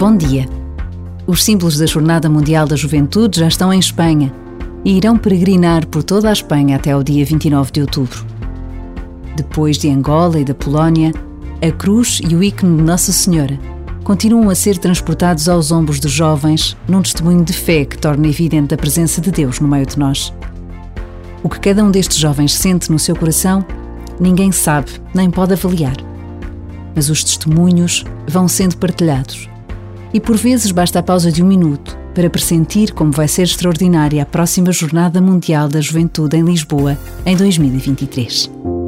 Bom dia. Os símbolos da Jornada Mundial da Juventude já estão em Espanha e irão peregrinar por toda a Espanha até ao dia 29 de outubro. Depois de Angola e da Polónia, a cruz e o ícone de Nossa Senhora continuam a ser transportados aos ombros dos jovens num testemunho de fé que torna evidente a presença de Deus no meio de nós. O que cada um destes jovens sente no seu coração, ninguém sabe nem pode avaliar. Mas os testemunhos vão sendo partilhados. E por vezes basta a pausa de um minuto para pressentir como vai ser extraordinária a próxima Jornada Mundial da Juventude em Lisboa em 2023.